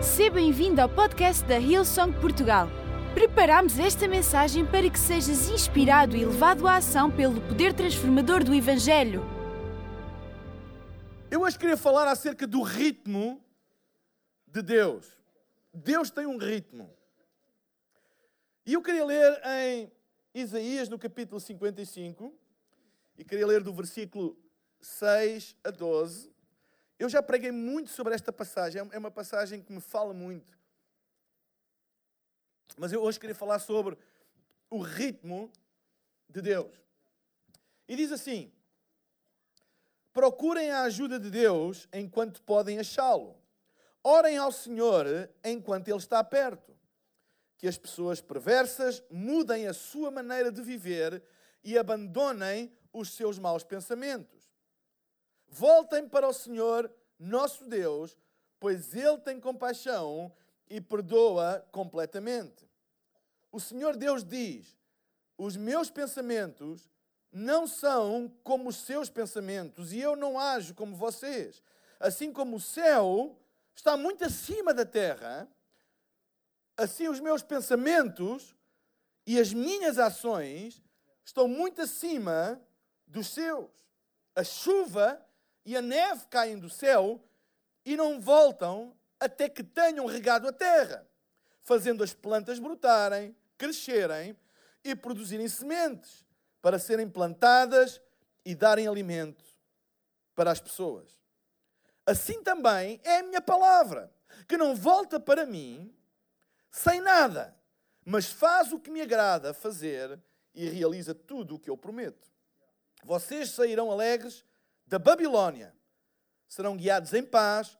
Seja bem-vindo ao podcast da Hillsong Portugal. Preparamos esta mensagem para que sejas inspirado e levado à ação pelo poder transformador do Evangelho. Eu hoje queria falar acerca do ritmo de Deus. Deus tem um ritmo. E eu queria ler em Isaías, no capítulo 55, e queria ler do versículo 6 a 12. Eu já preguei muito sobre esta passagem, é uma passagem que me fala muito. Mas eu hoje queria falar sobre o ritmo de Deus. E diz assim: Procurem a ajuda de Deus enquanto podem achá-lo. Orem ao Senhor enquanto Ele está perto. Que as pessoas perversas mudem a sua maneira de viver e abandonem os seus maus pensamentos. Voltem para o Senhor, nosso Deus, pois Ele tem compaixão e perdoa completamente. O Senhor Deus diz: Os meus pensamentos não são como os seus pensamentos, e eu não ajo como vocês. Assim como o céu está muito acima da terra, assim os meus pensamentos e as minhas ações estão muito acima dos seus. A chuva e a neve caem do céu e não voltam até que tenham regado a terra, fazendo as plantas brotarem, crescerem e produzirem sementes para serem plantadas e darem alimento para as pessoas. Assim também é a minha palavra, que não volta para mim sem nada, mas faz o que me agrada fazer e realiza tudo o que eu prometo. Vocês sairão alegres da Babilônia. Serão guiados em paz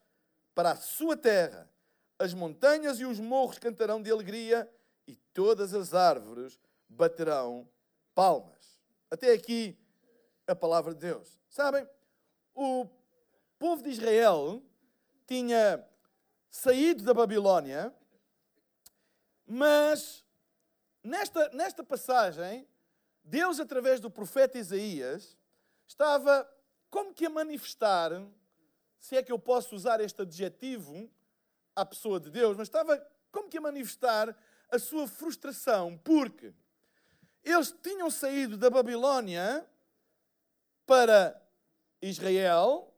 para a sua terra. As montanhas e os morros cantarão de alegria e todas as árvores baterão palmas. Até aqui a palavra de Deus. Sabem, o povo de Israel tinha saído da Babilônia, mas nesta, nesta passagem, Deus, através do profeta Isaías, estava como que a manifestar, se é que eu posso usar este adjetivo à pessoa de Deus, mas estava como que a manifestar a sua frustração, porque eles tinham saído da Babilônia para Israel,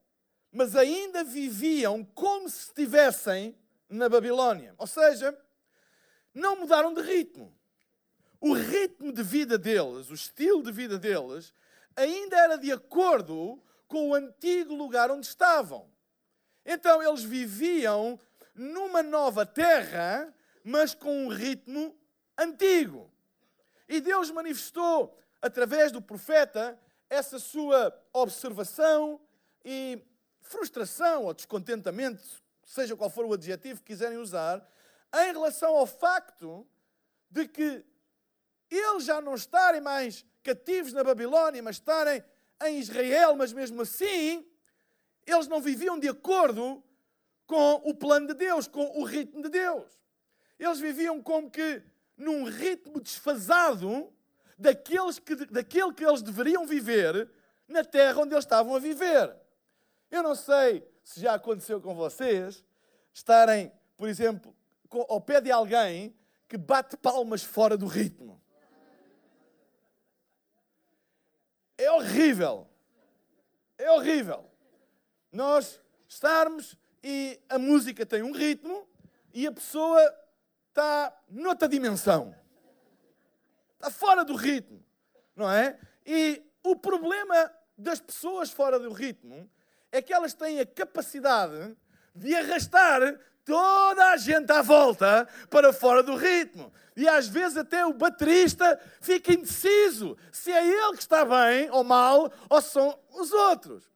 mas ainda viviam como se estivessem na Babilônia. Ou seja, não mudaram de ritmo. O ritmo de vida deles, o estilo de vida deles, ainda era de acordo com o antigo lugar onde estavam. Então eles viviam numa nova terra, mas com um ritmo antigo. E Deus manifestou através do profeta essa sua observação e frustração ou descontentamento, seja qual for o adjetivo que quiserem usar, em relação ao facto de que eles já não estarem mais cativos na Babilônia, mas estarem em Israel, mas mesmo assim, eles não viviam de acordo com o plano de Deus, com o ritmo de Deus. Eles viviam como que num ritmo desfasado daqueles que, daquele que eles deveriam viver na terra onde eles estavam a viver. Eu não sei se já aconteceu com vocês estarem, por exemplo, ao pé de alguém que bate palmas fora do ritmo. É horrível. É horrível. Nós estarmos e a música tem um ritmo e a pessoa está noutra dimensão. Está fora do ritmo, não é? E o problema das pessoas fora do ritmo é que elas têm a capacidade de arrastar toda a gente à volta para fora do ritmo. E às vezes até o baterista fica indeciso se é ele que está bem ou mal ou são os outros.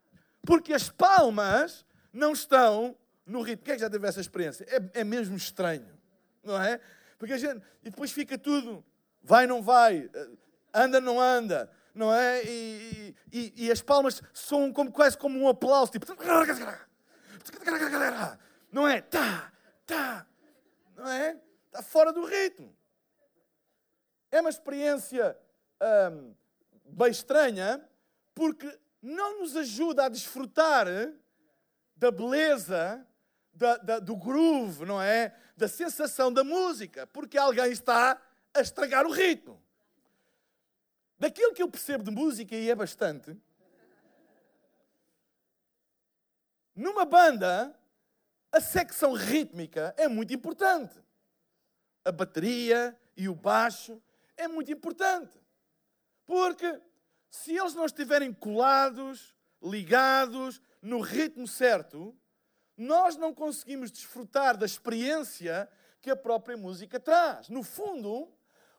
Porque as palmas não estão no ritmo. Quem é que já teve essa experiência? É, é mesmo estranho, não é? Porque a gente. E depois fica tudo. Vai, não vai. Anda, não anda. Não é? E, e, e as palmas soam como, quase como um aplauso. Tipo. Não é? Tá, tá. Não é? Está fora do ritmo. É uma experiência hum, bem estranha, porque não nos ajuda a desfrutar da beleza da, da, do groove, não é? Da sensação da música, porque alguém está a estragar o ritmo. Daquilo que eu percebo de música, e é bastante, numa banda, a secção rítmica é muito importante. A bateria e o baixo é muito importante. Porque se eles não estiverem colados, ligados, no ritmo certo, nós não conseguimos desfrutar da experiência que a própria música traz. No fundo,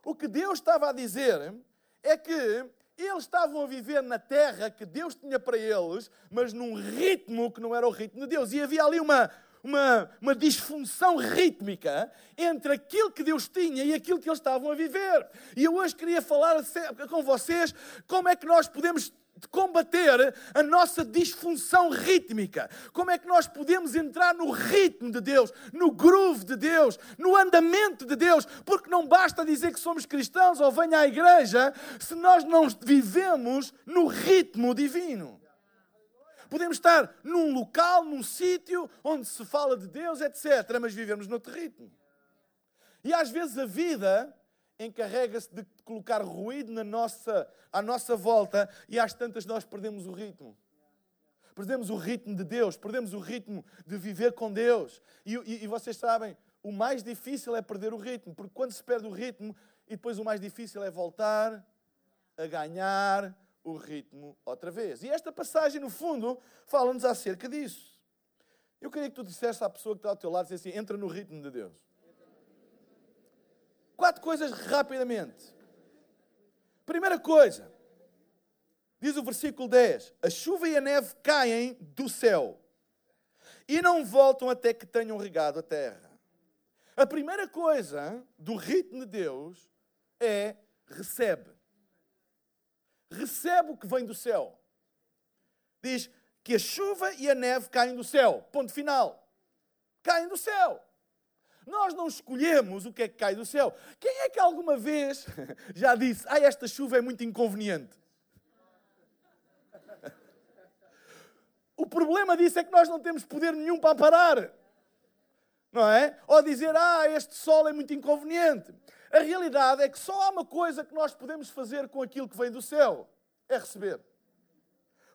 o que Deus estava a dizer é que eles estavam a viver na terra que Deus tinha para eles, mas num ritmo que não era o ritmo de Deus. E havia ali uma, uma, uma disfunção rítmica entre aquilo que Deus tinha e aquilo que eles estavam a viver. E eu hoje queria falar com vocês como é que nós podemos de combater a nossa disfunção rítmica. Como é que nós podemos entrar no ritmo de Deus, no groove de Deus, no andamento de Deus? Porque não basta dizer que somos cristãos ou venha à igreja se nós não vivemos no ritmo divino. Podemos estar num local, num sítio onde se fala de Deus, etc., mas vivemos noutro ritmo. E às vezes a vida encarrega-se de colocar ruído na nossa, à nossa volta e às tantas nós perdemos o ritmo. Perdemos o ritmo de Deus, perdemos o ritmo de viver com Deus. E, e, e vocês sabem, o mais difícil é perder o ritmo, porque quando se perde o ritmo, e depois o mais difícil é voltar a ganhar o ritmo outra vez. E esta passagem, no fundo, fala-nos acerca disso. Eu queria que tu dissesse à pessoa que está ao teu lado, assim, entra no ritmo de Deus. Quatro coisas rapidamente. Primeira coisa, diz o versículo 10: a chuva e a neve caem do céu e não voltam até que tenham regado a terra. A primeira coisa do ritmo de Deus é recebe. Recebe o que vem do céu. Diz que a chuva e a neve caem do céu. Ponto final. Caem do céu. Nós não escolhemos o que é que cai do céu. Quem é que alguma vez já disse, ah, esta chuva é muito inconveniente? O problema disso é que nós não temos poder nenhum para parar. Não é? Ou dizer, ah, este sol é muito inconveniente. A realidade é que só há uma coisa que nós podemos fazer com aquilo que vem do céu: é receber.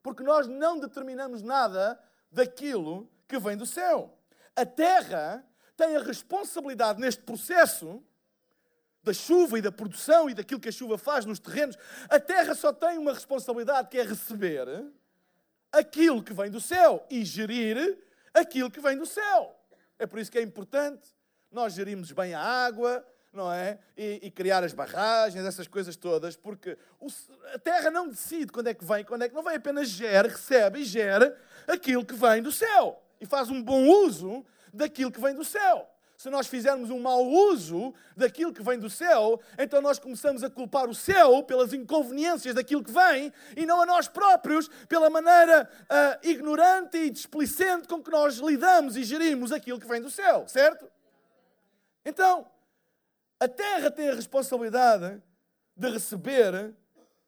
Porque nós não determinamos nada daquilo que vem do céu. A terra tem a responsabilidade neste processo da chuva e da produção e daquilo que a chuva faz nos terrenos. A terra só tem uma responsabilidade que é receber aquilo que vem do céu e gerir aquilo que vem do céu. É por isso que é importante nós gerirmos bem a água, não é? E, e, criar as barragens, essas coisas todas, porque o, a terra não decide quando é que vem, quando é que não vem, apenas gera, recebe e gera aquilo que vem do céu. E faz um bom uso daquilo que vem do céu. Se nós fizermos um mau uso daquilo que vem do céu, então nós começamos a culpar o céu pelas inconveniências daquilo que vem e não a nós próprios pela maneira uh, ignorante e displicente com que nós lidamos e gerimos aquilo que vem do céu, certo? Então, a terra tem a responsabilidade de receber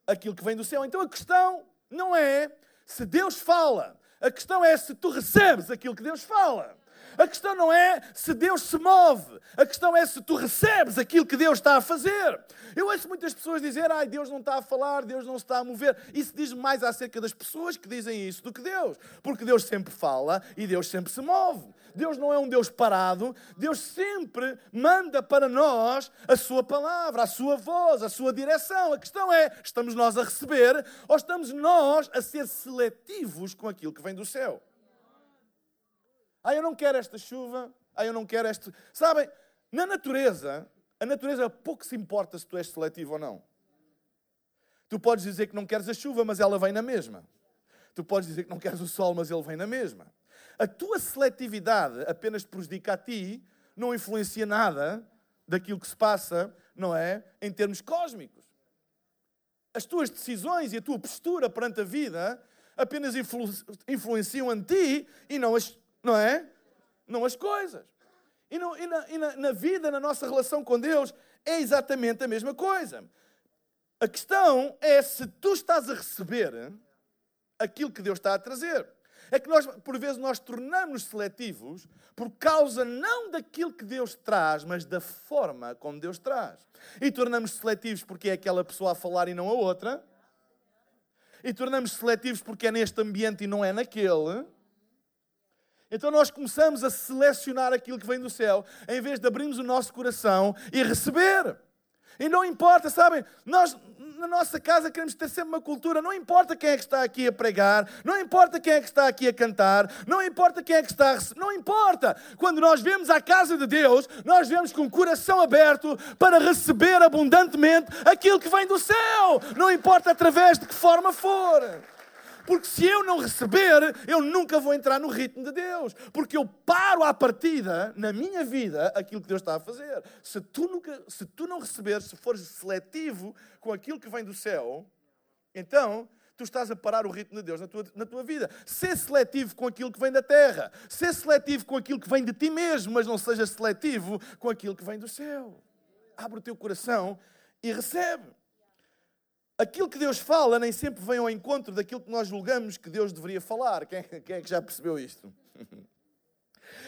aquilo que vem do céu. Então a questão não é se Deus fala, a questão é se tu recebes aquilo que Deus fala. A questão não é se Deus se move, a questão é se tu recebes aquilo que Deus está a fazer. Eu ouço muitas pessoas dizer, ai, Deus não está a falar, Deus não está a mover. Isso diz mais acerca das pessoas que dizem isso do que Deus. Porque Deus sempre fala e Deus sempre se move. Deus não é um Deus parado, Deus sempre manda para nós a sua palavra, a sua voz, a sua direção. A questão é, estamos nós a receber ou estamos nós a ser seletivos com aquilo que vem do céu? Ah, eu não quero esta chuva. Ah, eu não quero este. Sabem, na natureza, a natureza pouco se importa se tu és seletivo ou não. Tu podes dizer que não queres a chuva, mas ela vem na mesma. Tu podes dizer que não queres o sol, mas ele vem na mesma. A tua seletividade apenas te prejudica a ti, não influencia nada daquilo que se passa, não é? Em termos cósmicos. As tuas decisões e a tua postura perante a vida apenas influ influenciam a ti e não as, não é? Não as coisas. E, e, na, e na, na vida, na nossa relação com Deus, é exatamente a mesma coisa. A questão é se tu estás a receber aquilo que Deus está a trazer. É que nós, por vezes, nós tornamos seletivos por causa não daquilo que Deus traz, mas da forma como Deus traz. E tornamos seletivos porque é aquela pessoa a falar e não a outra. E tornamos seletivos porque é neste ambiente e não é naquele. Então nós começamos a selecionar aquilo que vem do céu, em vez de abrirmos o nosso coração e receber. E não importa, sabem? Nós, na nossa casa, queremos ter sempre uma cultura. Não importa quem é que está aqui a pregar, não importa quem é que está aqui a cantar, não importa quem é que está a. Não importa. Quando nós vemos a casa de Deus, nós vemos com o coração aberto para receber abundantemente aquilo que vem do céu. Não importa através de que forma for. Porque se eu não receber, eu nunca vou entrar no ritmo de Deus. Porque eu paro à partida, na minha vida, aquilo que Deus está a fazer. Se tu, nunca, se tu não receberes, se fores seletivo com aquilo que vem do céu, então tu estás a parar o ritmo de Deus na tua, na tua vida. Ser seletivo com aquilo que vem da terra. Ser seletivo com aquilo que vem de ti mesmo, mas não seja seletivo com aquilo que vem do céu. Abre o teu coração e recebe aquilo que Deus fala nem sempre vem ao encontro daquilo que nós julgamos que Deus deveria falar. Quem, quem é que já percebeu isto?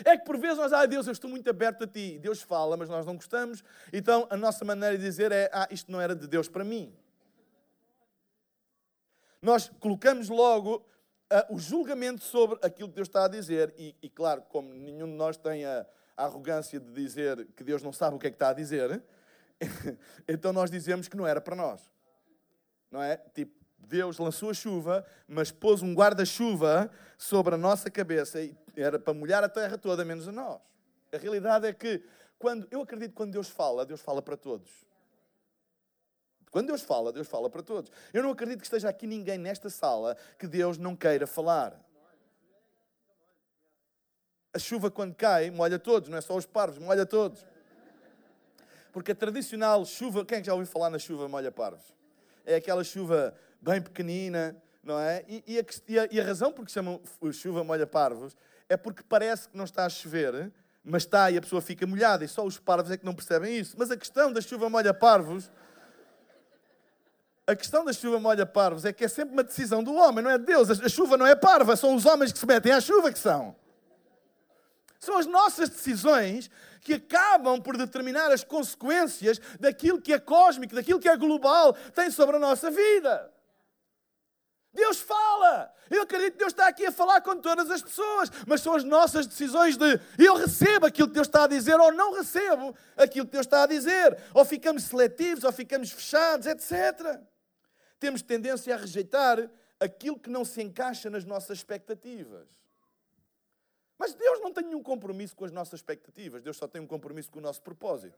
É que por vezes nós, ah, Deus, eu estou muito aberto a ti. Deus fala, mas nós não gostamos. Então a nossa maneira de dizer é, ah, isto não era de Deus para mim. Nós colocamos logo uh, o julgamento sobre aquilo que Deus está a dizer. E, e claro, como nenhum de nós tem a, a arrogância de dizer que Deus não sabe o que é que está a dizer, então nós dizemos que não era para nós não é? Tipo, Deus lançou a chuva, mas pôs um guarda-chuva sobre a nossa cabeça e era para molhar a terra toda, menos a nós. A realidade é que, quando, eu acredito que quando Deus fala, Deus fala para todos. Quando Deus fala, Deus fala para todos. Eu não acredito que esteja aqui ninguém nesta sala que Deus não queira falar. A chuva, quando cai, molha todos, não é só os parvos, molha todos. Porque a tradicional chuva, quem é que já ouviu falar na chuva molha parvos? É aquela chuva bem pequenina, não é? E, e, a, e a, razão por que chamam chuva molha parvos é porque parece que não está a chover, mas está e a pessoa fica molhada, e só os parvos é que não percebem isso. Mas a questão da chuva molha parvos. A questão da chuva molha parvos é que é sempre uma decisão do homem, não é de Deus. A chuva não é parva, são os homens que se metem à chuva que são. São as nossas decisões que acabam por determinar as consequências daquilo que é cósmico, daquilo que é global, tem sobre a nossa vida. Deus fala. Eu acredito que Deus está aqui a falar com todas as pessoas, mas são as nossas decisões de eu recebo aquilo que Deus está a dizer ou não recebo aquilo que Deus está a dizer. Ou ficamos seletivos, ou ficamos fechados, etc. Temos tendência a rejeitar aquilo que não se encaixa nas nossas expectativas. Mas Deus não tem nenhum compromisso com as nossas expectativas, Deus só tem um compromisso com o nosso propósito.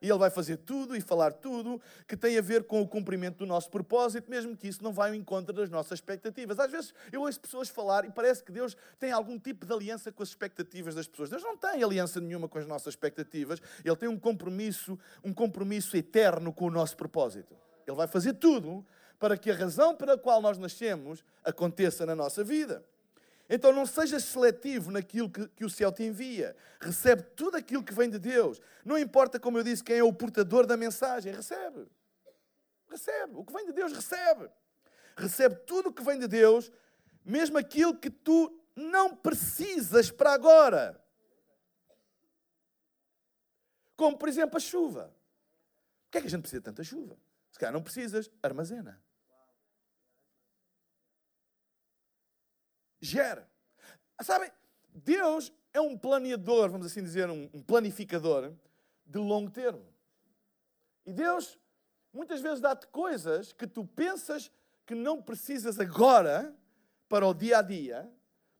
E Ele vai fazer tudo e falar tudo que tem a ver com o cumprimento do nosso propósito, mesmo que isso não vá ao encontro das nossas expectativas. Às vezes eu ouço pessoas falar e parece que Deus tem algum tipo de aliança com as expectativas das pessoas. Deus não tem aliança nenhuma com as nossas expectativas. Ele tem um compromisso, um compromisso eterno com o nosso propósito. Ele vai fazer tudo para que a razão pela qual nós nascemos aconteça na nossa vida. Então não sejas seletivo naquilo que, que, o céu te envia. Recebe tudo aquilo que vem de Deus. Não importa, como eu disse, quem é o portador da mensagem. Recebe. Recebe. O que vem de Deus, recebe. Recebe tudo o que vem de Deus, mesmo aquilo que tu não precisas para agora. Como, por exemplo, a chuva. Por que é que a gente precisa de tanta chuva? Se calhar não precisas, armazena. Gera. Sabem, Deus é um planeador, vamos assim dizer, um planificador de longo termo. E Deus muitas vezes dá-te coisas que tu pensas que não precisas agora para o dia a dia,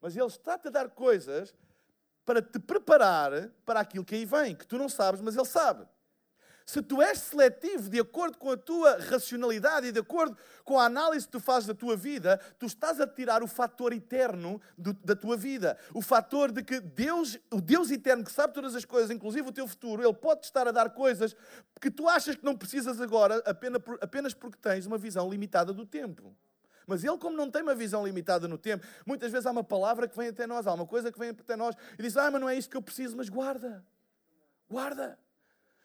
mas Ele está-te a dar coisas para te preparar para aquilo que aí vem, que tu não sabes, mas Ele sabe. Se tu és seletivo de acordo com a tua racionalidade e de acordo com a análise que tu fazes da tua vida, tu estás a tirar o fator eterno do, da tua vida. O fator de que Deus, o Deus eterno que sabe todas as coisas, inclusive o teu futuro, Ele pode estar a dar coisas que tu achas que não precisas agora apenas, porque tens uma visão limitada do tempo. Mas ele, como não tem uma visão limitada no tempo, muitas vezes há uma palavra que vem até nós, há uma coisa que vem até nós e diz: Ah, mas não é isso que eu preciso, mas guarda, guarda.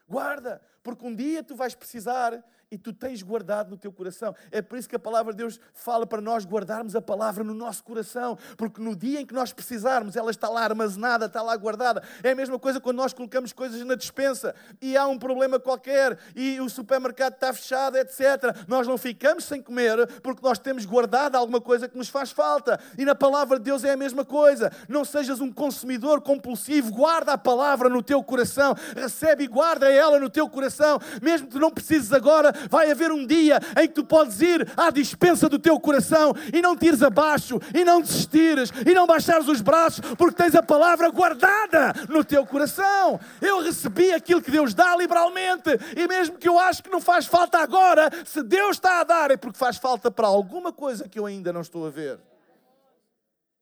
Guarda, porque um dia tu vais precisar e tu tens guardado no teu coração. É por isso que a palavra de Deus fala para nós guardarmos a palavra no nosso coração, porque no dia em que nós precisarmos, ela está lá armazenada, está lá guardada. É a mesma coisa quando nós colocamos coisas na dispensa e há um problema qualquer e o supermercado está fechado, etc. Nós não ficamos sem comer porque nós temos guardado alguma coisa que nos faz falta. E na palavra de Deus é a mesma coisa. Não sejas um consumidor compulsivo, guarda a palavra no teu coração, recebe e guarda ela no teu coração, mesmo que tu não precises agora, vai haver um dia em que tu podes ir à dispensa do teu coração e não tires abaixo, e não desistires, e não baixares os braços, porque tens a palavra guardada no teu coração. Eu recebi aquilo que Deus dá liberalmente, e mesmo que eu acho que não faz falta agora, se Deus está a dar, é porque faz falta para alguma coisa que eu ainda não estou a ver.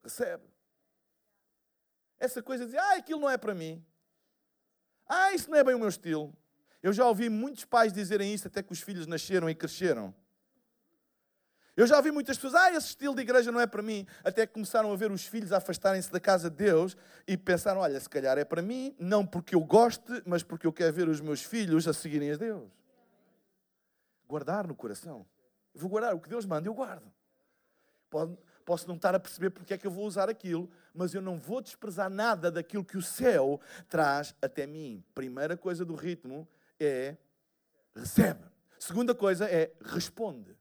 Recebe. Essa coisa de, ah, aquilo não é para mim. Ah, isso não é bem o meu estilo. Eu já ouvi muitos pais dizerem isso até que os filhos nasceram e cresceram. Eu já ouvi muitas pessoas, ah, esse estilo de igreja não é para mim, até que começaram a ver os filhos afastarem-se da casa de Deus e pensaram, olha, se calhar é para mim, não porque eu goste, mas porque eu quero ver os meus filhos a seguirem a Deus. Guardar no coração. Vou guardar o que Deus manda, eu guardo. posso não estar a perceber porque é que eu vou usar aquilo, mas eu não vou desprezar nada daquilo que o céu traz até mim. Primeira coisa do ritmo é recebe. Segunda coisa é responde.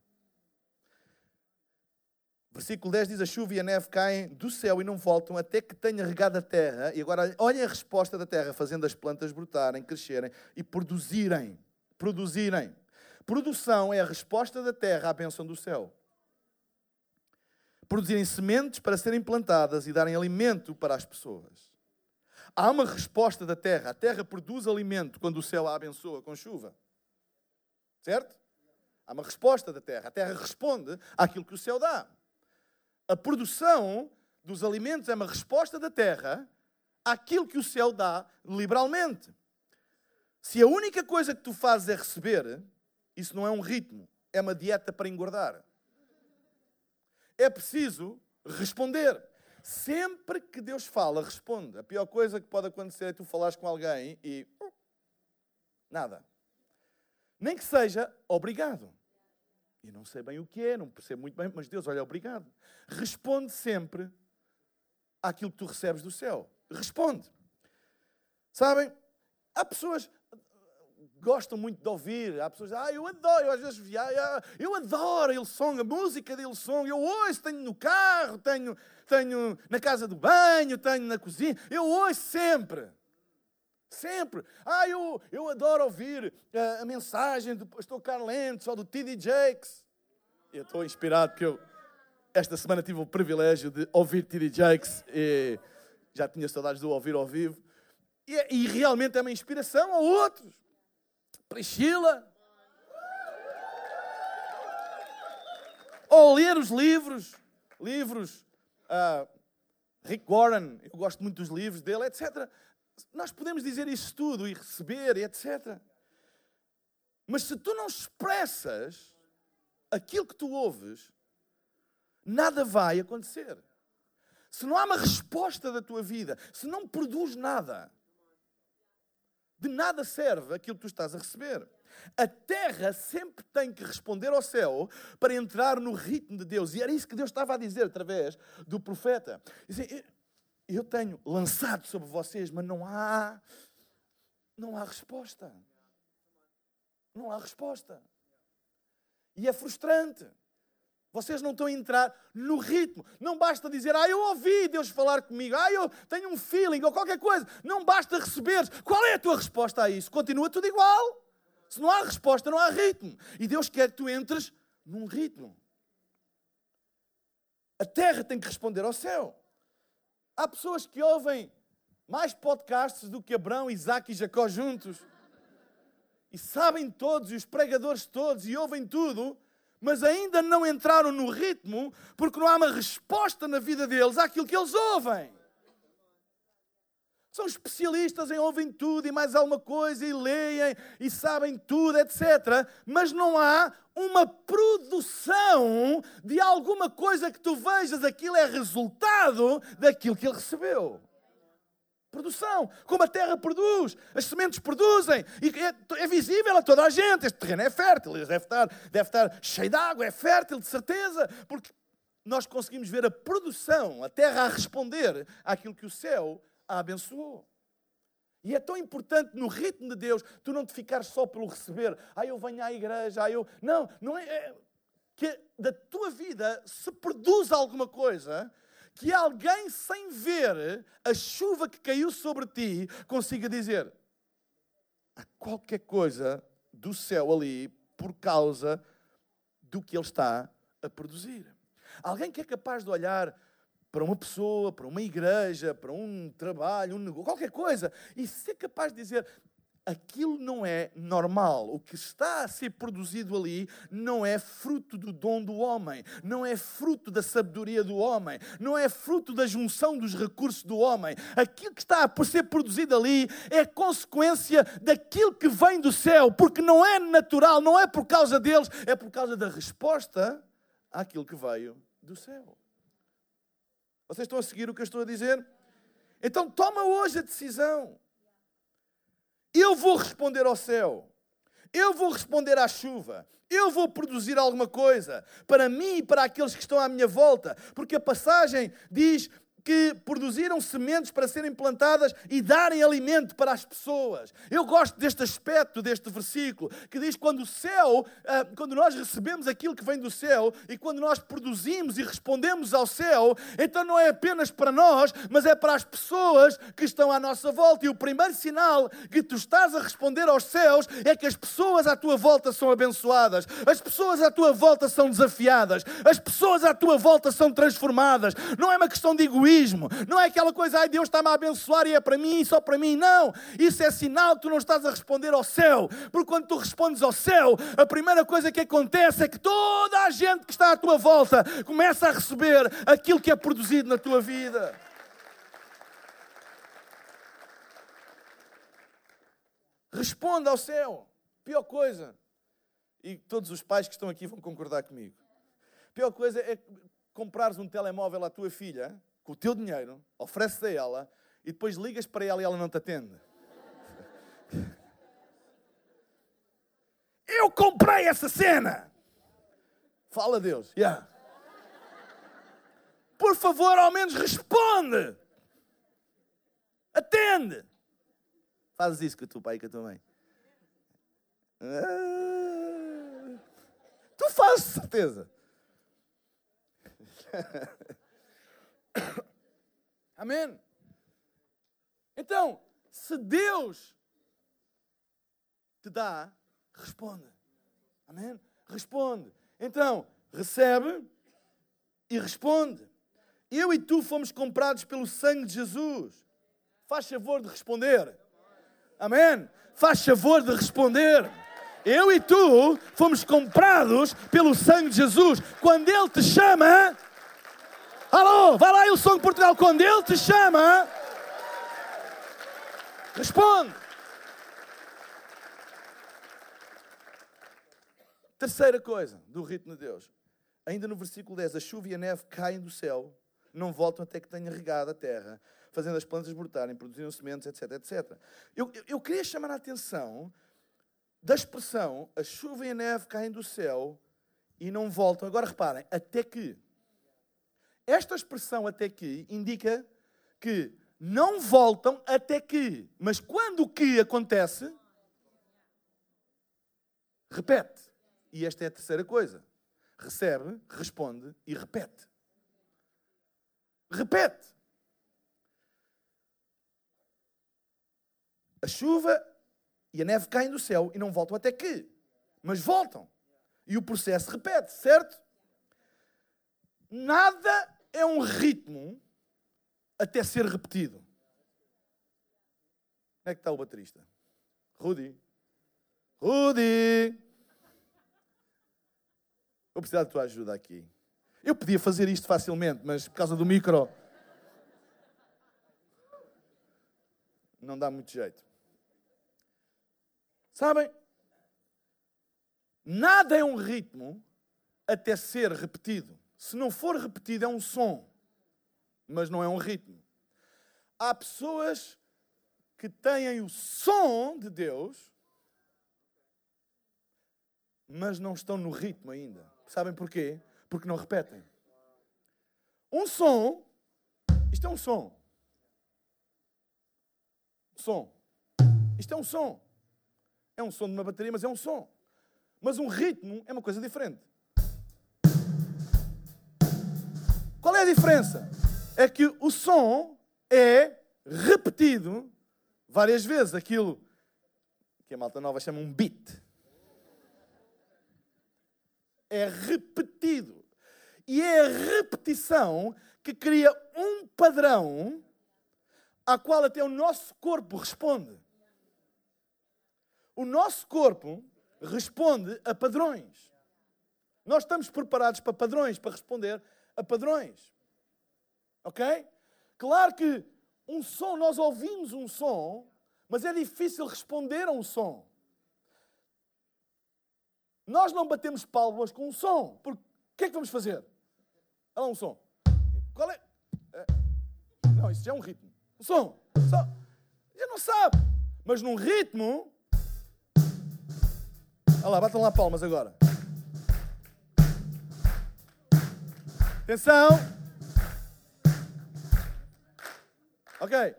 Versículo 10 diz: A chuva e a neve caem do céu e não voltam até que tenha regado a terra. E agora olhem a resposta da terra, fazendo as plantas brotarem, crescerem e produzirem. Produzirem. Produção é a resposta da terra à bênção do céu. Produzirem sementes para serem plantadas e darem alimento para as pessoas. Há uma resposta da terra. A terra produz alimento quando o céu a abençoa com chuva. Certo? Há uma resposta da terra. A terra responde àquilo que o céu dá. A produção dos alimentos é uma resposta da terra àquilo que o céu dá liberalmente. Se a única coisa que tu fazes é receber, isso não é um ritmo, é uma dieta para engordar. É preciso responder. Sempre que Deus fala, responde. A pior coisa que pode acontecer é tu falares com alguém e. Uh, nada. Nem que seja obrigado. E não sei bem o que é, não percebo muito bem, mas Deus, olha, obrigado. Responde sempre àquilo que tu recebes do céu. Responde. Sabem? Há pessoas, gostam muito de ouvir. Há pessoas que ah, eu adoro, eu às vezes viajo, eu adoro Hillsong, a música de Hillsong, eu ouço, tenho no carro, tenho, tenho na casa do banho, tenho na cozinha, eu ouço sempre. Sempre. Ah, eu, eu adoro ouvir uh, a mensagem do pastor Carlentes ou do T.D. Jakes. Eu estou inspirado porque eu, esta semana tive o privilégio de ouvir T.D. Jakes e já tinha saudades de ouvir ao vivo. E, e realmente é uma inspiração a outros. Priscila. Ou ler os livros, livros, uh, Rick Warren, eu gosto muito dos livros dele, etc. Nós podemos dizer isso tudo e receber, etc. Mas se tu não expressas aquilo que tu ouves, nada vai acontecer. Se não há uma resposta da tua vida, se não produz nada, de nada serve aquilo que tu estás a receber. A terra sempre tem que responder ao céu para entrar no ritmo de Deus. E era isso que Deus estava a dizer através do profeta. Dizem, eu tenho lançado sobre vocês, mas não há não há resposta. Não há resposta. E é frustrante. Vocês não estão a entrar no ritmo. Não basta dizer, ah, eu ouvi Deus falar comigo, ah, eu tenho um feeling ou qualquer coisa. Não basta receber. Qual é a tua resposta a isso? Continua tudo igual. Se não há resposta, não há ritmo. E Deus quer que tu entres num ritmo. A terra tem que responder ao céu. Há pessoas que ouvem mais podcasts do que Abraão, Isaac e Jacó juntos. E sabem todos, e os pregadores todos, e ouvem tudo mas ainda não entraram no ritmo porque não há uma resposta na vida deles àquilo que eles ouvem. São especialistas em ouvem tudo e mais alguma coisa e leem e sabem tudo, etc. Mas não há uma produção de alguma coisa que tu vejas, aquilo é resultado daquilo que ele recebeu. Produção, como a terra produz, as sementes produzem, e é, é, visível a toda a gente. Este terreno é fértil, deve estar, deve estar cheio de água, é fértil de certeza, porque nós conseguimos ver a produção, a terra a responder àquilo que o céu a abençoou. E é tão importante no ritmo de Deus tu não te ficares só pelo receber. Ah, eu venho à igreja, ah, eu. Não, não é, é que da tua vida se produz alguma coisa que alguém sem ver a chuva que caiu sobre ti consiga dizer há qualquer coisa do céu ali por causa do que ele está a produzir. Alguém que é capaz de olhar para uma pessoa, para uma igreja, para um trabalho, um negócio, qualquer coisa, e ser capaz de dizer: aquilo não é normal. O que está a ser produzido ali não é fruto do dom do homem, não é fruto da sabedoria do homem, não é fruto da junção dos recursos do homem. Aquilo que está a ser produzido ali é consequência daquilo que vem do céu, porque não é natural, não é por causa deles, é por causa da resposta àquilo que veio do céu. Vocês estão a seguir o que eu estou a dizer? Então toma hoje a decisão. Eu vou responder ao céu. Eu vou responder à chuva. Eu vou produzir alguma coisa para mim e para aqueles que estão à minha volta. Porque a passagem diz que produziram sementes para serem plantadas e darem alimento para as pessoas. Eu gosto deste aspecto deste versículo, que diz quando o céu, ah, quando nós recebemos aquilo que vem do céu e quando nós produzimos e respondemos ao céu, então não é apenas para nós, mas é para as pessoas que estão à nossa volta. E o primeiro sinal que tu estás a responder aos céus é que as pessoas à tua volta são abençoadas, as pessoas à tua volta são desafiadas, as pessoas à tua volta são transformadas. Não é uma questão de egoísmo Não é aquela coisa, ai Deus está-me a abençoar e é para mim e só para mim. Não. Isso é sinal que tu não estás a responder ao céu. Porque quando tu respondes ao céu, a primeira coisa que acontece é que toda a gente que está à tua volta começa a receber aquilo que é produzido na tua vida. Responda ao céu. Pior coisa. E todos os pais que estão aqui vão concordar comigo. Pior coisa é comprares um telemóvel à tua filha com o teu dinheiro, ofereces a ela e depois ligas para ela e ela não te atende. Eu comprei essa cena. Fala a Deus. Yeah. Por favor, ao menos responde. Atende. Fazes isso com o teu pai e com a tua mãe. Ah, tu fazes certeza. Amém? Então, se Deus te dá, responde. Amém? Responde. Então, recebe e responde. Eu e tu fomos comprados pelo sangue de Jesus. Faz favor de responder. Amém? Faz favor de responder. Eu e tu fomos comprados pelo sangue de Jesus. Quando Ele te chama, Alô, vai lá, som de Portugal. Quando Ele te chama, responde. Terceira coisa do ritmo de Deus. Ainda no versículo 10, a chuva e a neve caem do céu, não voltam até que tenha regado a terra, fazendo as plantas brotarem, produzindo sementes, etc, etc. Eu, eu, eu queria chamar a atenção da expressão a chuva e a neve caem do céu e não voltam. Agora reparem, até que. Esta expressão até que indica que não voltam até que. Mas quando o que acontece, repete. E esta é a terceira coisa. Recebe, responde e repete. Repete. A chuva e a neve caem do céu e não voltam até que. Mas voltam. E o processo repete, certo? Nada é um ritmo até ser repetido. Onde é que está o baterista? Rudy. Rudy! Vou precisar da tua ajuda aqui. Eu podia fazer isto facilmente, mas por causa do micro. Não dá muito jeito. Sabem? Nada é um ritmo até ser repetido. Se não for repetido, é um som, mas não é um ritmo. há pessoas que têm o som de Deus, mas não estão no ritmo ainda. Sabem porquê? Porque não repetem. Um som, isto é um som. Som. Isto é um som. É um som de uma bateria, mas é um som. Mas um ritmo é uma coisa diferente. Qual é a diferença? É que o som é repetido várias vezes. Aquilo que a malta nova chama um beat. É repetido. E é a repetição que cria um padrão a qual até o nosso corpo responde. O nosso corpo responde a padrões. Nós estamos preparados para padrões, para responder a padrões. Ok? Claro que um som, nós ouvimos um som, mas é difícil responder a um som. Nós não batemos palmas com um som, porque o que é que vamos fazer? Olha lá um som. Qual é? é? Não, isso já é um ritmo. Um som. som. Já não sabe. Mas num ritmo, Olha lá, batam lá palmas agora. Atenção. Ok.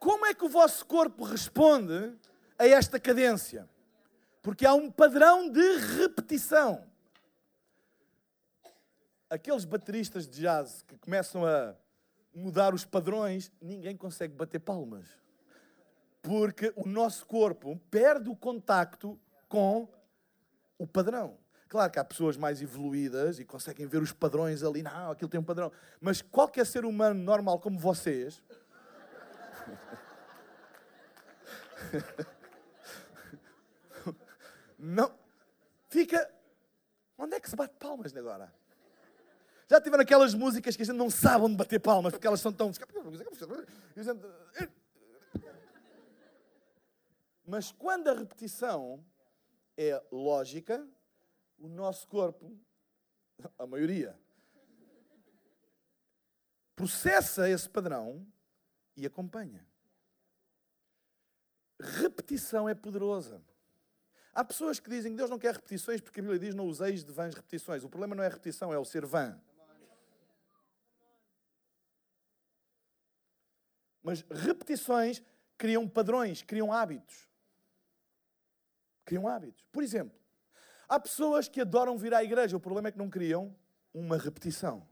Como é que o vosso corpo responde a esta cadência? Porque há um padrão de repetição. Aqueles bateristas de jazz que começam a mudar os padrões, ninguém consegue bater palmas porque o nosso corpo perde o contacto com o padrão. Claro que há pessoas mais evoluídas e conseguem ver os padrões ali, não, aquilo tem um padrão. Mas qualquer ser humano normal como vocês. não. Fica. Onde é que se bate palmas agora? Já tiveram aquelas músicas que a gente não sabe onde bater palmas porque elas são tão. Mas quando a repetição é lógica, o nosso corpo, a maioria, processa esse padrão e acompanha. Repetição é poderosa. Há pessoas que dizem que Deus não quer repetições porque a Bíblia diz não useis de vãs repetições. O problema não é a repetição, é o ser vã. Mas repetições criam padrões, criam hábitos. Criam hábitos. Por exemplo, há pessoas que adoram vir à igreja, o problema é que não criam uma repetição.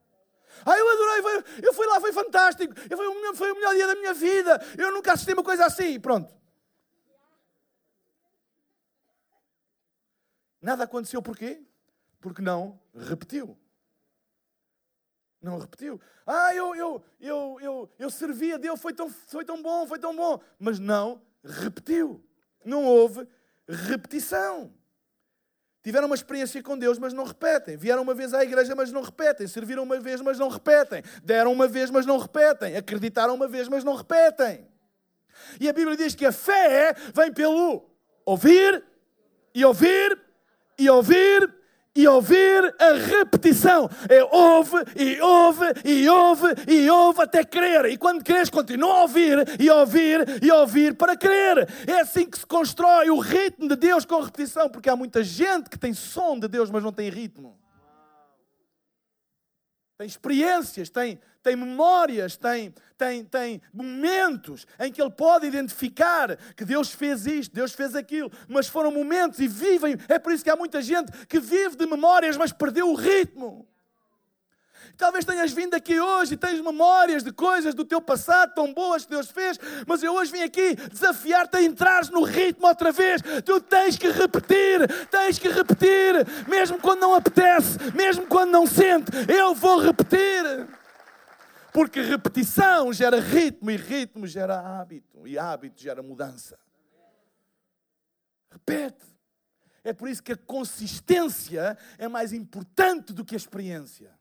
Ah, eu adorei, eu fui lá, foi fantástico, eu foi, o, melhor dia da minha vida, eu nunca assisti uma coisa assim, pronto. Nada aconteceu porquê? Porque não repetiu. Não repetiu. Ah, eu, eu, eu, eu, eu servi a Deus, foi tão, foi tão bom, foi tão bom. Mas não repetiu. Não houve repetição. Tiveram uma experiência com Deus, mas não repetem. Vieram uma vez à igreja, mas não repetem. Serviram uma vez, mas não repetem. Deram uma vez, mas não repetem. Acreditaram uma vez, mas não repetem. E a Bíblia diz que a fé vem pelo ouvir e ouvir e ouvir e ouvir a repetição. É ouve e ouve e ouve e ouve até crer. E quando creres, continua a ouvir e ouvir e ouvir para crer. É assim que se constrói o ritmo de Deus com repetição, porque há muita gente que tem som de Deus, mas não tem ritmo tem experiências, tem, tem memórias, tem, tem, tem momentos em que ele pode identificar que Deus fez isto, Deus fez aquilo, mas foram momentos e vivem. É por isso que há muita gente que vive de memórias, mas perdeu o ritmo. Talvez tenhas vindo aqui hoje e tens memórias de coisas do teu passado tão boas que Deus fez, mas eu hoje vim aqui desafiar-te a entrar no ritmo outra vez. Tu tens que repetir, tens que repetir, mesmo quando não apetece, mesmo quando não sente. Eu vou repetir. Porque repetição gera ritmo e ritmo gera hábito e hábito gera mudança. Repete. É por isso que a consistência é mais importante do que a experiência.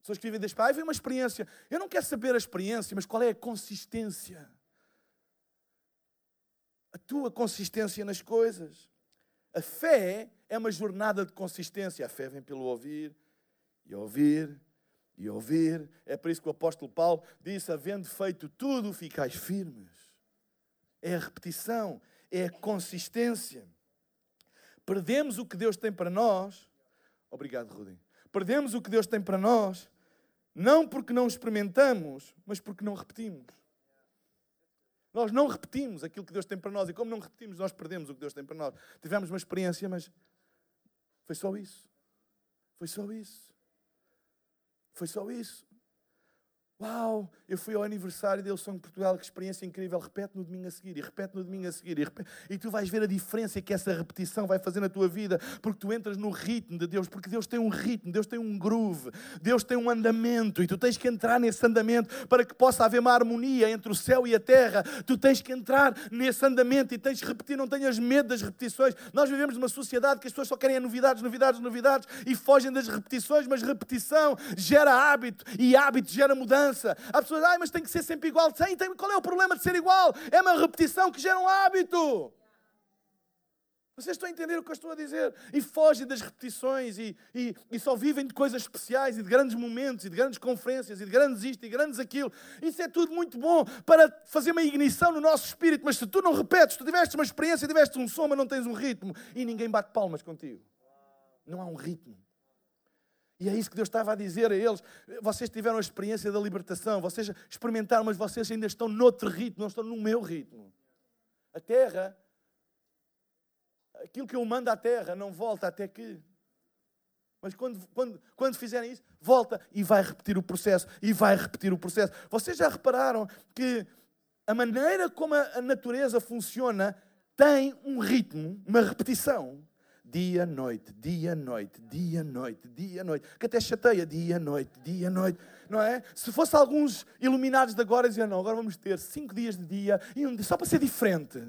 Pessoas que vivem deste pai, vem uma experiência. Eu não quero saber a experiência, mas qual é a consistência? A tua consistência nas coisas. A fé é uma jornada de consistência. A fé vem pelo ouvir, e ouvir, e ouvir. É por isso que o apóstolo Paulo disse: havendo feito tudo, ficais firmes. É a repetição, é a consistência. Perdemos o que Deus tem para nós. Obrigado, Rudem. Perdemos o que Deus tem para nós, não porque não experimentamos, mas porque não repetimos. Nós não repetimos aquilo que Deus tem para nós. E como não repetimos, nós perdemos o que Deus tem para nós. Tivemos uma experiência, mas foi só isso. Foi só isso. Foi só isso. Uau, eu fui ao aniversário de São Portugal, que experiência incrível. Repete no domingo a seguir, e repete no domingo a seguir. E, repete, e, tu vais ver a diferença que essa repetição vai fazer na tua vida, porque tu entras no ritmo de Deus, porque Deus tem um ritmo, Deus tem um groove, Deus tem um andamento, e tu tens que entrar nesse andamento para que possa haver uma harmonia entre o céu e a terra. Tu tens que entrar nesse andamento e tens que repetir, não tenhas medo das repetições. Nós vivemos numa sociedade que as pessoas só querem novidades, novidades, novidades e fogem das repetições, mas repetição gera hábito e hábito gera mudança mudança. Há pessoas, ah, mas tem que ser sempre igual. Tem, tem, qual é o problema de ser igual? É uma repetição que gera um hábito. Vocês estão a entender o que eu estou a dizer? E fogem das repetições e, e, e, só vivem de coisas especiais e de grandes momentos e de grandes conferências e de grandes isto e grandes aquilo. Isso é tudo muito bom para fazer uma ignição no nosso espírito, mas se tu não repetes, tu tiveste uma experiência, tiveste um som, mas não tens um ritmo e ninguém bate palmas contigo. Não há um ritmo. E é isso que Deus estava a dizer a eles. Vocês tiveram a experiência da libertação, vocês experimentaram, mas vocês ainda estão noutro ritmo, não estão no meu ritmo. A terra, aquilo que eu mando à terra, não volta até que. Mas quando, quando, quando fizerem isso, volta e vai repetir o processo, e vai repetir o processo. Vocês já repararam que a maneira como a natureza funciona tem um ritmo, uma repetição dia, noite, dia, noite, dia, noite, dia, noite, que até chateia, dia, noite, dia, noite, não é? Se fosse alguns iluminados de agora, diziam, não, agora vamos ter cinco dias de dia e um dia, só para ser diferente.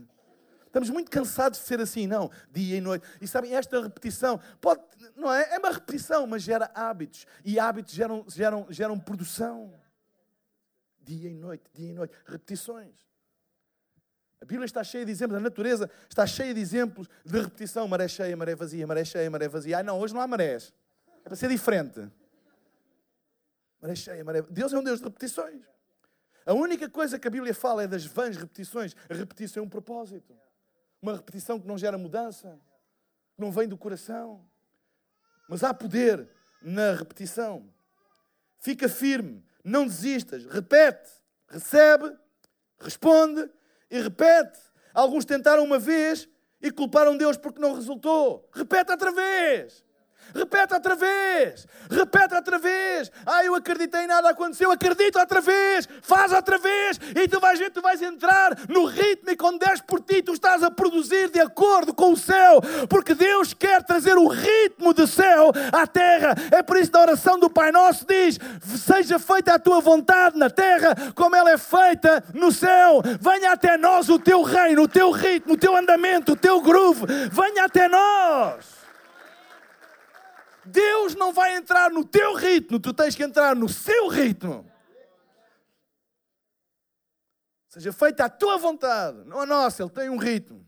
Estamos muito cansados de ser assim, não, dia e noite. E sabem, esta repetição pode, não é? É uma repetição, mas gera hábitos. E hábitos geram, geram, geram produção. Dia e noite, dia e noite, repetições. A Bíblia está cheia de exemplos, a natureza está cheia de exemplos de repetição. Maré cheia, maré vazia, maré cheia, maré vazia. Ai não, hoje não há marés. É para ser diferente. Maré cheia, maré Deus é um Deus de repetições. A única coisa que a Bíblia fala é das vãs repetições. A repetição é um propósito. Uma repetição que não gera mudança, que não vem do coração. Mas há poder na repetição. Fica firme, não desistas, repete, recebe, responde e repete. Alguns tentaram uma vez e culparam Deus porque não resultou. Repete outra vez. Repete outra vez. Repete outra vez. Ah, eu acreditei nada aconteceu. Acredita outra vez. Faz outra vez. E tu vais ver, tu vais entrar no ritmo e quando des por ti, tu estás a produzir de acordo com o céu. Porque Deus quer trazer o ritmo do céu à terra. É por isso que a oração do Pai Nosso diz: Seja feita a tua vontade na terra, como ela é feita no céu. Venha até nós o teu reino, o teu ritmo, o teu andamento, o teu groove. Venha até nós. Deus não vai entrar no teu ritmo, tu tens que entrar no seu ritmo. Seja feita a tua vontade, não a nossa, Ele tem um ritmo.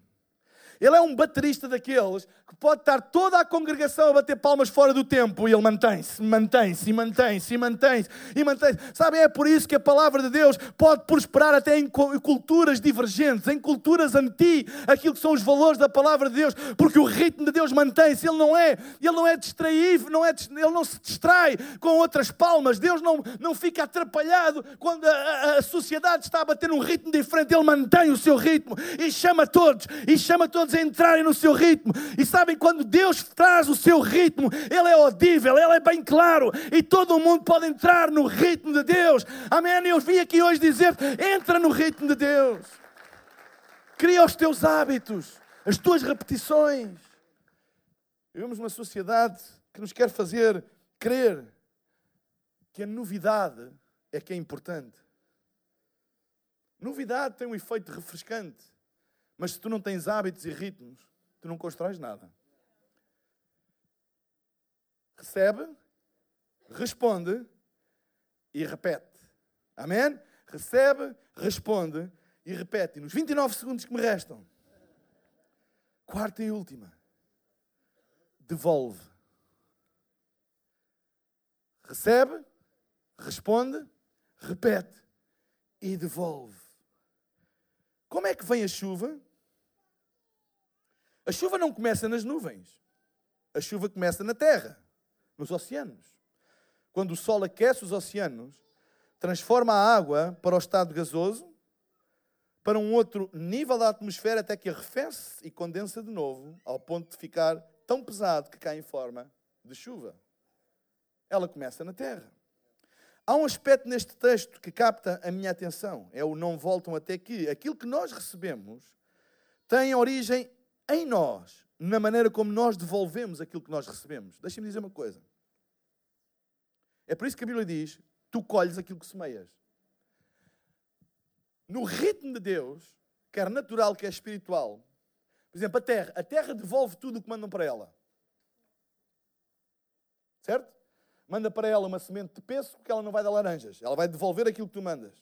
Ele é um baterista daqueles que pode estar toda a congregação a bater palmas fora do tempo e ele mantém-se, mantém-se, mantém-se, mantém-se e mantém-se. Sabem, é por isso que a palavra de Deus pode prosperar até em culturas divergentes, em culturas anti aquilo que são os valores da palavra de Deus, porque o ritmo de Deus mantém-se. Ele não é, ele não é distraído, não é, ele não se distrai com outras palmas. Deus não, não fica atrapalhado quando a, a, a sociedade está a bater num ritmo diferente. Ele mantém o seu ritmo e chama todos, e chama todos todos entrarem no seu ritmo. E sabem, quando Deus traz o seu ritmo, Ele é audível, Ele é bem claro, e todo mundo pode entrar no ritmo de Deus. Amém? Eu vim aqui hoje dizer: entra no ritmo de Deus. Cria os teus hábitos, as tuas repetições. Vivemos uma sociedade que nos quer fazer crer que a novidade é que é importante. Novidade tem um efeito refrescante. Mas se tu não tens hábitos e ritmos, tu não constróis nada. Recebe, responde e repete. Amém? Recebe, responde e repete. E nos 29 segundos que me restam, quarta e última, devolve. Recebe, responde, repete e devolve. Como é que vem a chuva? A chuva não começa nas nuvens. A chuva começa na terra, nos oceanos. Quando o sol aquece os oceanos, transforma a água para o estado gasoso, para um outro nível da atmosfera, até que arrefece e condensa de novo, ao ponto de ficar tão pesado que cai em forma de chuva. Ela começa na terra. Há um aspecto neste texto que capta a minha atenção. É o não voltam até que. Aquilo que nós recebemos tem origem em nós, na maneira como nós devolvemos aquilo que nós recebemos. Deixem-me dizer uma coisa. É por isso que a Bíblia diz: tu colhes aquilo que semeias. No ritmo de Deus, quer natural, quer espiritual, por exemplo, a terra. A terra devolve tudo o que mandam para ela. Certo? manda para ela uma semente de pêssego que ela não vai dar laranjas. Ela vai devolver aquilo que tu mandas.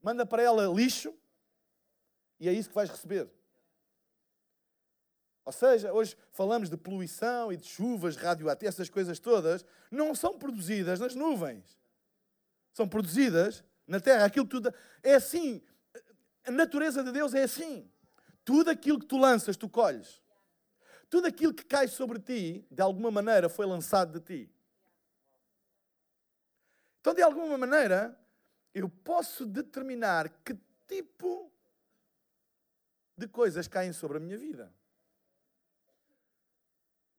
Manda para ela lixo e é isso que vais receber. Ou seja, hoje falamos de poluição e de chuvas radioativas, essas coisas todas, não são produzidas nas nuvens. São produzidas na terra. Aquilo tudo é assim. A natureza de Deus é assim. Tudo aquilo que tu lanças, tu colhes. Tudo aquilo que cai sobre ti, de alguma maneira, foi lançado de ti. Então, de alguma maneira, eu posso determinar que tipo de coisas caem sobre a minha vida.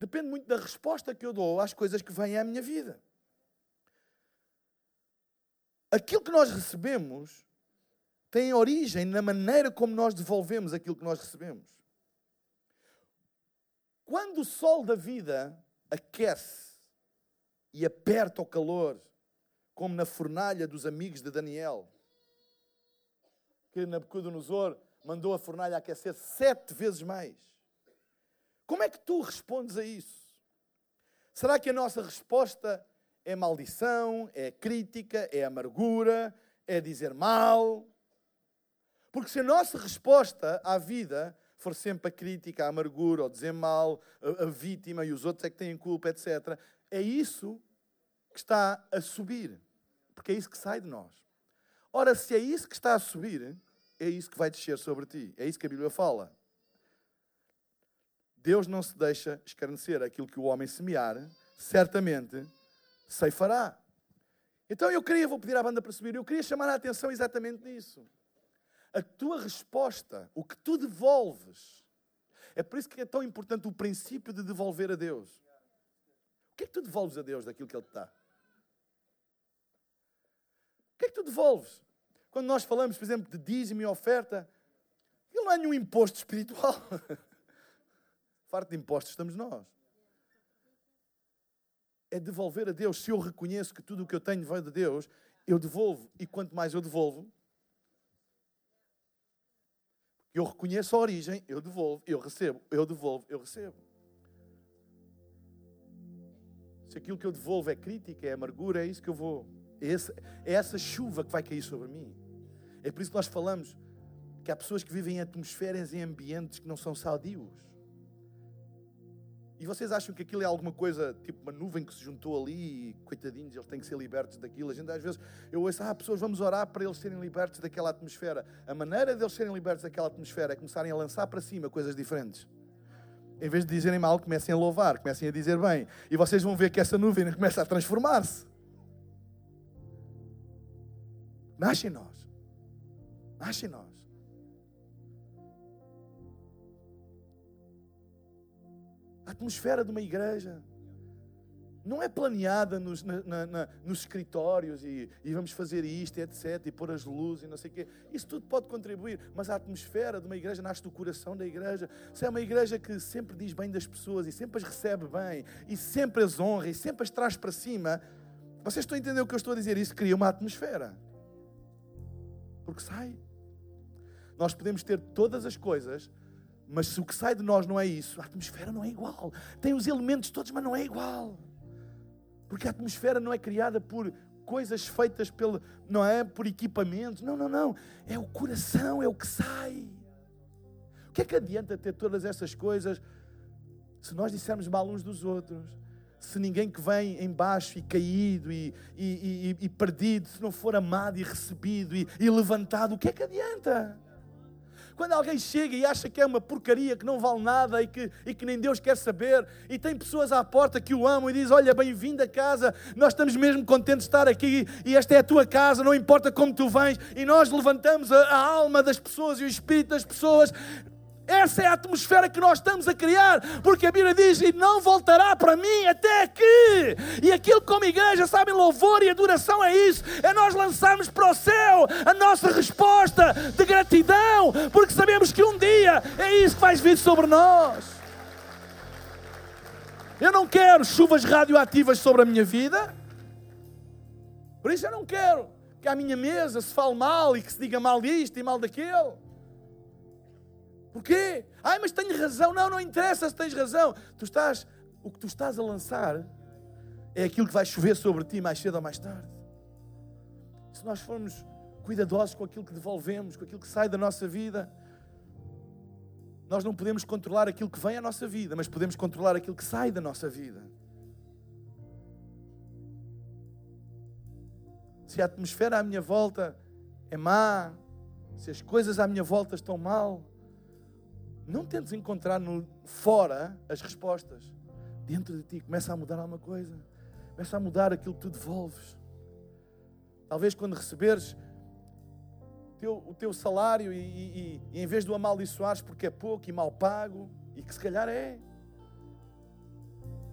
Depende muito da resposta que eu dou às coisas que vêm à minha vida. Aquilo que nós recebemos tem origem na maneira como nós devolvemos aquilo que nós recebemos. Quando o sol da vida aquece e aperta o calor, como na fornalha dos amigos de Daniel, que Nabucodonosor mandou a fornalha aquecer sete vezes mais. Como é que tu respondes a isso? Será que a nossa resposta é maldição, é crítica, é amargura, é dizer mal? Porque se a nossa resposta à vida for sempre a crítica, a amargura, ou dizer mal, a, a vítima e os outros é que têm culpa, etc., é isso que está a subir. Porque é isso que sai de nós. Ora, se é isso que está a subir, é isso que vai descer sobre ti. É isso que a Bíblia fala. Deus não se deixa escarnecer. Aquilo que o homem semear, certamente ceifará. Então eu queria, vou pedir à banda para subir, eu queria chamar a atenção exatamente nisso a tua resposta, o que tu devolves. É por isso que é tão importante o princípio de devolver a Deus. O que é que tu devolves a Deus daquilo que Ele te dá? O que é que tu devolves? Quando nós falamos, por exemplo, de dízimo e oferta, ele não é nenhum imposto espiritual. Farto de impostos estamos nós. É devolver a Deus. Se eu reconheço que tudo o que eu tenho vem de Deus, eu devolvo. E quanto mais eu devolvo, eu reconheço a origem, eu devolvo, eu recebo, eu devolvo, eu recebo. Se aquilo que eu devolvo é crítica, é amargura, é isso que eu vou. É, é essa chuva que vai cair sobre mim. É por isso que nós falamos que há pessoas que vivem em atmosferas e ambientes que não são sadios. E vocês acham que aquilo é alguma coisa, tipo uma nuvem que se juntou ali, e, coitadinhos, eles têm que ser libertos daquilo. A gente às vezes, eu ouço, ah, pessoas, vamos orar para eles serem libertos daquela atmosfera. A maneira deles serem libertos daquela atmosfera é começarem a lançar para cima coisas diferentes. Em vez de dizerem mal, comecem a louvar, comecem a dizer bem. E vocês vão ver que essa nuvem começa a transformar-se. Nasce em nós. Nasce em nós. Atmosfera de uma igreja não é planeada nos, na, na, nos escritórios e, e, vamos fazer isto, etc., e pôr as luzes e não sei o quê. Isso tudo pode contribuir, mas a atmosfera de uma igreja nasce do coração da igreja. Se é uma igreja que sempre diz bem das pessoas e sempre as recebe bem e sempre as honra e sempre as traz para cima, vocês estão a entender o que eu estou a dizer? Isso cria uma atmosfera. Porque sai. Nós podemos ter todas as coisas mas se o que sai de nós não é isso, a atmosfera não é igual. Tem os elementos todos, mas não é igual. Porque a atmosfera não é criada por coisas feitas pelo, não é por equipamentos. Não, não, não. É o coração, é o que sai. O que é que adianta ter todas essas coisas se nós dissermos mal uns dos outros? se ninguém que vem embaixo e caído e, e, e, e perdido, se não for amado e recebido e, e levantado, o que é que adianta? Quando alguém chega e acha que é uma porcaria, que não vale nada e que, e que nem Deus quer saber, e tem pessoas à porta que o amam e diz: Olha, bem-vindo a casa, nós estamos mesmo contentes de estar aqui e esta é a tua casa, não importa como tu vens, e nós levantamos a, a alma das pessoas e o espírito das pessoas. Essa é a atmosfera que nós estamos a criar, porque a Bíblia diz: e não voltará para mim até que. E aquilo como igreja, sabem, louvor e adoração é isso: é nós lançarmos para o céu a nossa resposta de gratidão, porque sabemos que um dia é isso que vai vir sobre nós. Eu não quero chuvas radioativas sobre a minha vida, por isso eu não quero que à minha mesa se fale mal e que se diga mal disto e mal daquilo. Porquê? Ai, mas tenho razão. Não, não interessa se tens razão. Tu estás, o que tu estás a lançar é aquilo que vai chover sobre ti mais cedo ou mais tarde. Se nós formos cuidadosos com aquilo que devolvemos, com aquilo que sai da nossa vida, nós não podemos controlar aquilo que vem à nossa vida, mas podemos controlar aquilo que sai da nossa vida. Se a atmosfera à minha volta é má, se as coisas à minha volta estão mal, não tentes encontrar no, fora as respostas. Dentro de ti começa a mudar alguma coisa. Começa a mudar aquilo que tu devolves. Talvez quando receberes teu, o teu salário e, e, e, em vez de o amaldiçoares porque é pouco e mal pago, e que se calhar é,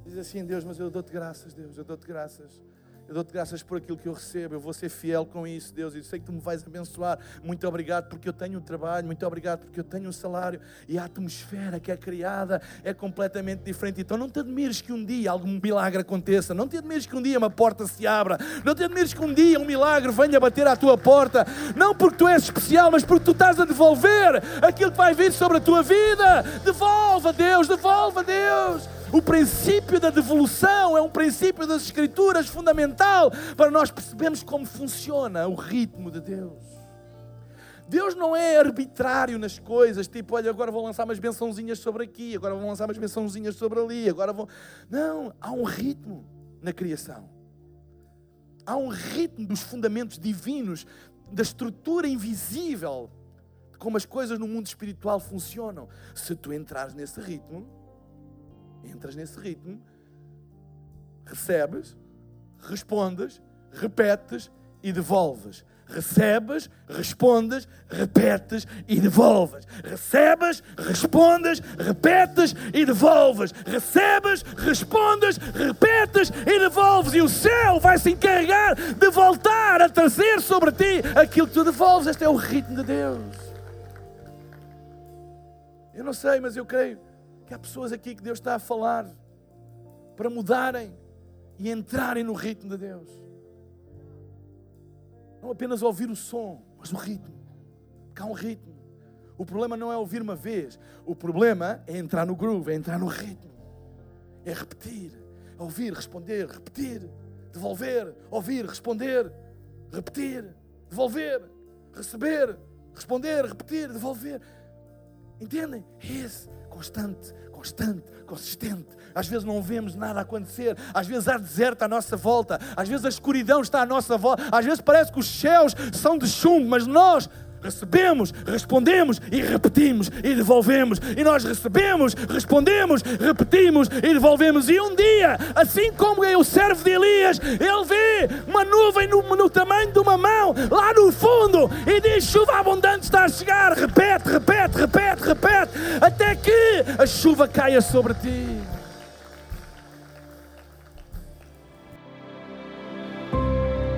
diz assim: Deus, mas eu dou-te graças, Deus, eu dou-te graças eu dou-te graças por aquilo que eu recebo. Eu vou ser fiel com isso, Deus. Eu sei que tu me vais abençoar. Muito obrigado porque eu tenho um trabalho. Muito obrigado porque eu tenho um salário. E a atmosfera que é criada é completamente diferente. Então não te admires que um dia algum milagre aconteça. Não te admires que um dia uma porta se abra. Não te admires que um dia um milagre venha bater à tua porta. Não porque tu és especial, mas porque tu estás a devolver aquilo que vai vir sobre a tua vida. Devolva, Deus. Devolva, Deus. O princípio da devolução é um princípio das Escrituras fundamental para nós percebermos como funciona o ritmo de Deus. Deus não é arbitrário nas coisas, tipo, olha, agora vou lançar umas bençãozinhas sobre aqui, agora vou lançar umas bençãozinhas sobre ali, agora vou. Não, há um ritmo na criação. Há um ritmo dos fundamentos divinos, da estrutura invisível, de como as coisas no mundo espiritual funcionam. Se tu entrares nesse ritmo, Entras nesse ritmo, recebes, respondes, repetes e devolves. Recebes, respondes, repetes e devolves. Recebes, respondes, repetes e devolves. Recebes, respondes, repetes e devolves. E o céu vai se encarregar de voltar a trazer sobre ti aquilo que tu devolves. Este é o ritmo de Deus. Eu não sei, mas eu creio que há pessoas aqui que Deus está a falar para mudarem e entrarem no ritmo de Deus. Não apenas ouvir o som, mas o ritmo. Porque há um ritmo. O problema não é ouvir uma vez, o problema é entrar no groove, é entrar no ritmo. É repetir, é ouvir, responder, repetir, devolver, ouvir, responder, repetir, devolver, receber, responder, repetir, devolver. Entendem? Esse constante, constante, consistente. Às vezes não vemos nada acontecer, às vezes há deserto à nossa volta, às vezes a escuridão está à nossa volta, às vezes parece que os céus são de chumbo, mas nós recebemos, respondemos e repetimos e devolvemos. E nós recebemos, respondemos, repetimos e devolvemos. E um dia, assim como é o servo de Elias, ele vê uma nuvem no, no tamanho de uma mão lá no fundo e diz: chuva abundante está a chegar. Repete, repete, repete, repete, até que a chuva caia sobre ti.